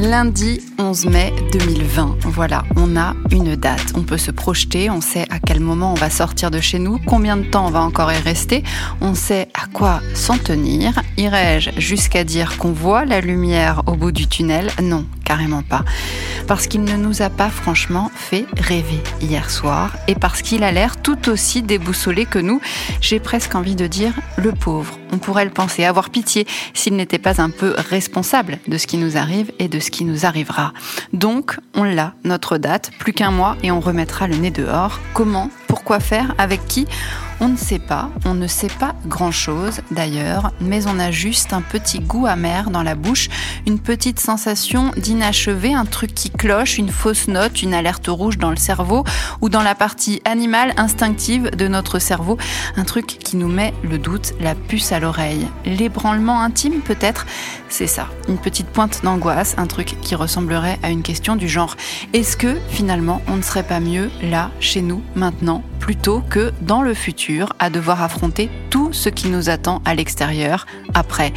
lundi 11 mai 2020. Voilà, on a une date. On peut se projeter, on sait à quel moment on va sortir de chez nous, combien de temps on va encore y rester, on sait à quoi s'en tenir. Irais-je jusqu'à dire qu'on voit la lumière au bout du tunnel? Non, carrément pas. Parce qu'il ne nous a pas franchement fait rêver hier soir et parce qu'il a l'air tout aussi déboussolé que nous. J'ai presque envie de dire le pauvre. On pourrait le penser, avoir pitié s'il n'était pas un peu responsable de ce qui nous arrive et de ce qui nous arrivera. Donc, on l'a, notre date, plus qu'un mois et on remettra le nez dehors. Comment Pourquoi faire Avec qui on ne sait pas, on ne sait pas grand-chose d'ailleurs, mais on a juste un petit goût amer dans la bouche, une petite sensation d'inachevé, un truc qui cloche, une fausse note, une alerte rouge dans le cerveau ou dans la partie animale instinctive de notre cerveau, un truc qui nous met le doute, la puce à l'oreille. L'ébranlement intime peut-être, c'est ça, une petite pointe d'angoisse, un truc qui ressemblerait à une question du genre est-ce que finalement on ne serait pas mieux là, chez nous, maintenant, plutôt que dans le futur à devoir affronter tout ce qui nous attend à l'extérieur après.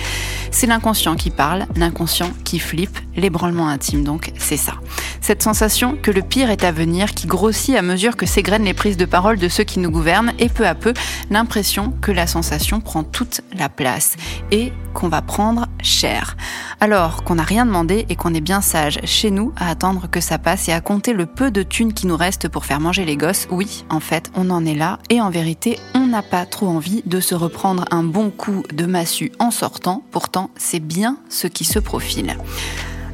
C'est l'inconscient qui parle, l'inconscient qui flippe, l'ébranlement intime donc, c'est ça. Cette sensation que le pire est à venir qui grossit à mesure que s'égrènent les prises de parole de ceux qui nous gouvernent et peu à peu l'impression que la sensation prend toute la place et qu'on va prendre cher. Alors qu'on n'a rien demandé et qu'on est bien sage chez nous à attendre que ça passe et à compter le peu de thunes qui nous reste pour faire manger les gosses, oui, en fait, on en est là et en vérité, pas trop envie de se reprendre un bon coup de massue en sortant, pourtant c'est bien ce qui se profile.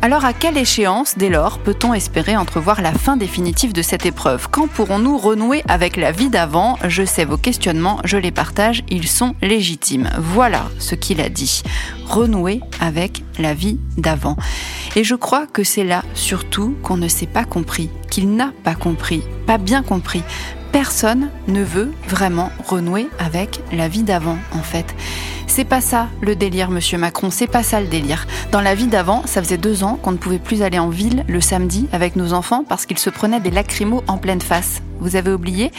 Alors à quelle échéance, dès lors, peut-on espérer entrevoir la fin définitive de cette épreuve? Quand pourrons-nous renouer avec la vie d'avant? Je sais vos questionnements, je les partage, ils sont légitimes. Voilà ce qu'il a dit. Renouer avec la vie d'avant. Et je crois que c'est là surtout qu'on ne s'est pas compris, qu'il n'a pas compris, pas bien compris. Personne ne veut vraiment renouer avec la vie d'avant, en fait. C'est pas ça le délire, monsieur Macron, c'est pas ça le délire. Dans la vie d'avant, ça faisait deux ans qu'on ne pouvait plus aller en ville le samedi avec nos enfants parce qu'ils se prenaient des lacrymos en pleine face. Vous avez oublié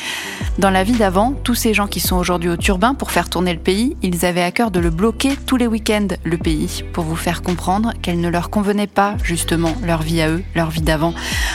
Dans la vie d'avant, tous ces gens qui sont aujourd'hui au turbin pour faire tourner le pays, ils avaient à cœur de le bloquer tous les week-ends, le pays, pour vous faire comprendre qu'elle ne leur convenait pas, justement, leur vie à eux, leur vie d'avant.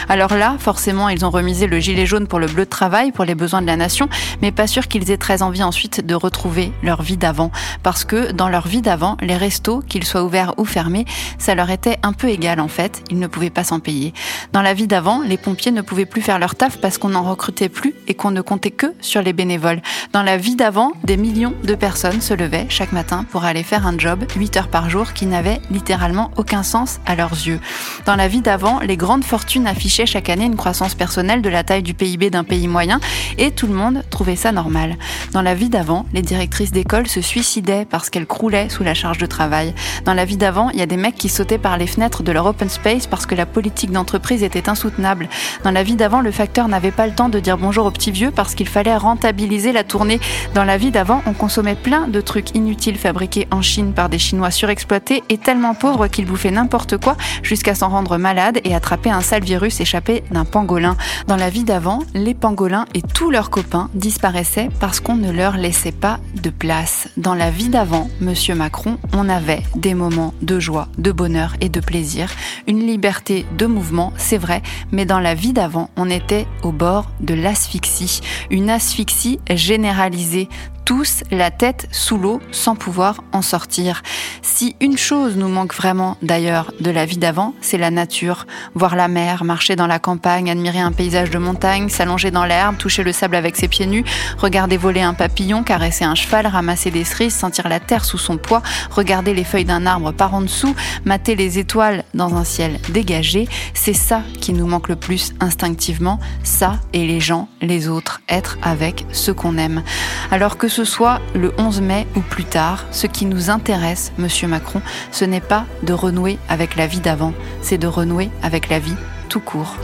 Alors là, forcément, ils ont remisé le gilet jaune pour le bleu de travail, pour les besoins de la nation, mais pas sûr qu'ils aient très envie ensuite de retrouver leur vie d'avant. Parce que dans leur vie d'avant, les restos, qu'ils soient ouverts ou fermés, ça leur était un peu égal en fait, ils ne pouvaient pas s'en payer. Dans la vie d'avant, les pompiers ne pouvaient plus faire leur taf parce qu'on en recrutait plus et qu'on ne comptait que sur les bénévoles. Dans la vie d'avant, des millions de personnes se levaient chaque matin pour aller faire un job 8 heures par jour qui n'avait littéralement aucun sens à leurs yeux. Dans la vie d'avant, les grandes fortunes affichaient chaque année une croissance personnelle de la taille du PIB d'un pays moyen et tout le monde trouvait ça normal. Dans la vie d'avant, les directrices d'école se suicidaient parce qu'elles croulaient sous la charge de travail. Dans la vie d'avant, il y a des mecs qui sautaient par les fenêtres de leur open space parce que la politique d'entreprise était insoutenable. Dans la vie d'avant, le facteur n'avait pas le temps de dire bonjour aux petits vieux parce qu'il fallait rentabiliser la tournée. Dans la vie d'avant, on consommait plein de trucs inutiles fabriqués en Chine par des Chinois surexploités et tellement pauvres qu'ils bouffaient n'importe quoi jusqu'à s'en rendre malade et attraper un sale virus échappé d'un pangolin. Dans la vie d'avant, les pangolins et tous leurs copains disparaissaient parce qu'on ne leur laissait pas de place. Dans la vie d'avant, monsieur Macron, on avait des moments de joie, de bonheur et de plaisir, une liberté de mouvement, c'est vrai, mais dans la vie d'avant, on était au bord de l'asphyxie, une asphyxie généralisée tous la tête sous l'eau sans pouvoir en sortir. Si une chose nous manque vraiment d'ailleurs de la vie d'avant, c'est la nature. Voir la mer, marcher dans la campagne, admirer un paysage de montagne, s'allonger dans l'herbe, toucher le sable avec ses pieds nus, regarder voler un papillon, caresser un cheval, ramasser des cerises, sentir la terre sous son poids, regarder les feuilles d'un arbre par en dessous, mater les étoiles dans un ciel dégagé, c'est ça qui nous manque le plus instinctivement, ça et les gens, les autres, être avec ceux qu'on aime. Alors que ce soit le 11 mai ou plus tard, ce qui nous intéresse, Monsieur Macron, ce n'est pas de renouer avec la vie d'avant, c'est de renouer avec la vie tout court.